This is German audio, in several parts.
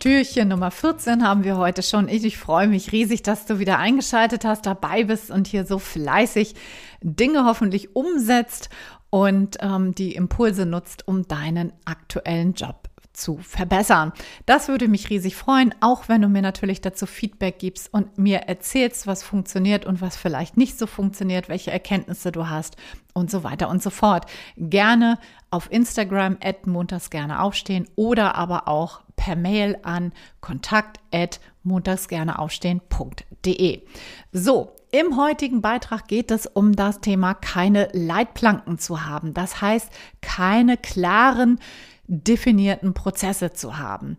Türchen Nummer 14 haben wir heute schon. Ich, ich freue mich riesig, dass du wieder eingeschaltet hast, dabei bist und hier so fleißig Dinge hoffentlich umsetzt und ähm, die Impulse nutzt, um deinen aktuellen Job zu verbessern. Das würde mich riesig freuen, auch wenn du mir natürlich dazu Feedback gibst und mir erzählst, was funktioniert und was vielleicht nicht so funktioniert, welche Erkenntnisse du hast und so weiter und so fort. Gerne auf Instagram at montags gerne aufstehen oder aber auch per Mail an kontakt at montagsgerneaufstehen.de. So, im heutigen Beitrag geht es um das Thema keine Leitplanken zu haben. Das heißt, keine klaren definierten Prozesse zu haben.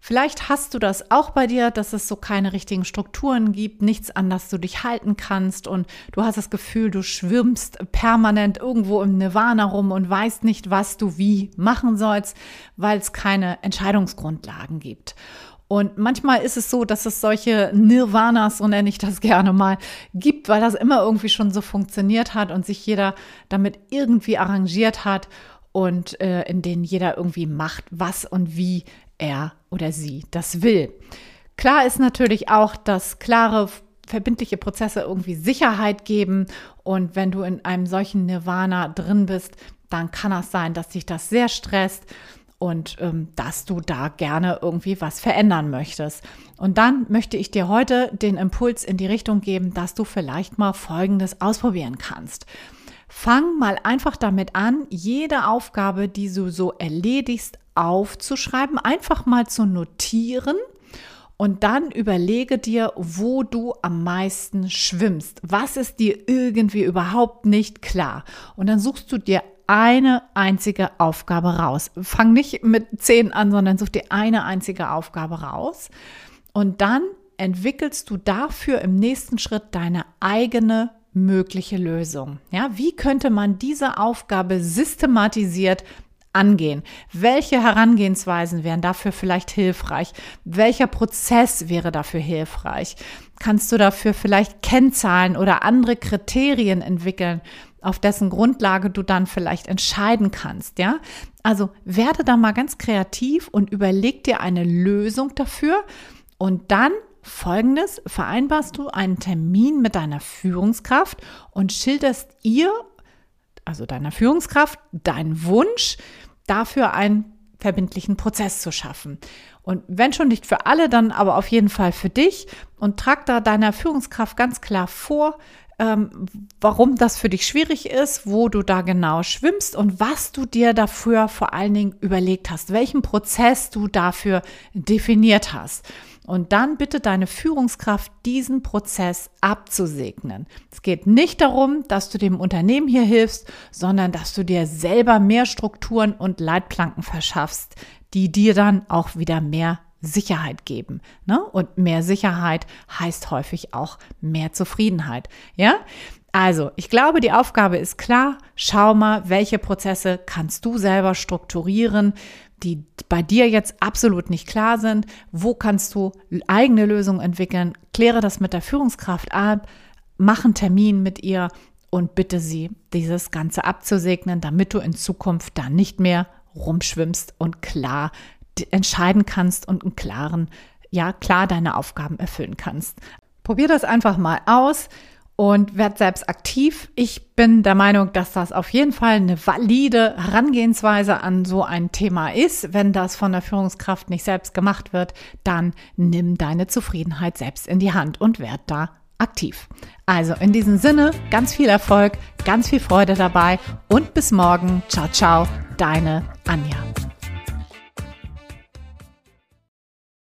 Vielleicht hast du das auch bei dir, dass es so keine richtigen Strukturen gibt, nichts an das du dich halten kannst und du hast das Gefühl, du schwimmst permanent irgendwo im Nirvana rum und weißt nicht, was du wie machen sollst, weil es keine Entscheidungsgrundlagen gibt. Und manchmal ist es so, dass es solche Nirvanas, so nenne ich das gerne mal, gibt, weil das immer irgendwie schon so funktioniert hat und sich jeder damit irgendwie arrangiert hat und äh, in denen jeder irgendwie macht, was und wie er oder sie das will. Klar ist natürlich auch, dass klare verbindliche Prozesse irgendwie Sicherheit geben und wenn du in einem solchen Nirvana drin bist, dann kann es sein, dass sich das sehr stresst und ähm, dass du da gerne irgendwie was verändern möchtest. Und dann möchte ich dir heute den Impuls in die Richtung geben, dass du vielleicht mal Folgendes ausprobieren kannst. Fang mal einfach damit an, jede Aufgabe, die du so erledigst, aufzuschreiben, einfach mal zu notieren und dann überlege dir, wo du am meisten schwimmst. Was ist dir irgendwie überhaupt nicht klar? Und dann suchst du dir eine einzige Aufgabe raus. Fang nicht mit zehn an, sondern such dir eine einzige Aufgabe raus. Und dann entwickelst du dafür im nächsten Schritt deine eigene mögliche Lösung. Ja, wie könnte man diese Aufgabe systematisiert angehen? Welche Herangehensweisen wären dafür vielleicht hilfreich? Welcher Prozess wäre dafür hilfreich? Kannst du dafür vielleicht Kennzahlen oder andere Kriterien entwickeln, auf dessen Grundlage du dann vielleicht entscheiden kannst, ja? Also werde da mal ganz kreativ und überleg dir eine Lösung dafür und dann Folgendes, vereinbarst du einen Termin mit deiner Führungskraft und schilderst ihr, also deiner Führungskraft, deinen Wunsch, dafür einen verbindlichen Prozess zu schaffen. Und wenn schon nicht für alle, dann aber auf jeden Fall für dich und trag da deiner Führungskraft ganz klar vor, ähm, warum das für dich schwierig ist, wo du da genau schwimmst und was du dir dafür vor allen Dingen überlegt hast, welchen Prozess du dafür definiert hast. Und dann bitte deine Führungskraft, diesen Prozess abzusegnen. Es geht nicht darum, dass du dem Unternehmen hier hilfst, sondern dass du dir selber mehr Strukturen und Leitplanken verschaffst, die dir dann auch wieder mehr Sicherheit geben. Ne? Und mehr Sicherheit heißt häufig auch mehr Zufriedenheit. Ja? Also, ich glaube, die Aufgabe ist klar. Schau mal, welche Prozesse kannst du selber strukturieren, die bei dir jetzt absolut nicht klar sind. Wo kannst du eigene Lösungen entwickeln? Kläre das mit der Führungskraft ab, mach einen Termin mit ihr und bitte sie, dieses Ganze abzusegnen, damit du in Zukunft da nicht mehr rumschwimmst und klar entscheiden kannst und einen klaren, ja, klar deine Aufgaben erfüllen kannst. Probier das einfach mal aus und werd selbst aktiv. Ich bin der Meinung, dass das auf jeden Fall eine valide Herangehensweise an so ein Thema ist. Wenn das von der Führungskraft nicht selbst gemacht wird, dann nimm deine Zufriedenheit selbst in die Hand und werd da aktiv. Also in diesem Sinne, ganz viel Erfolg, ganz viel Freude dabei und bis morgen. Ciao, ciao, deine Anja.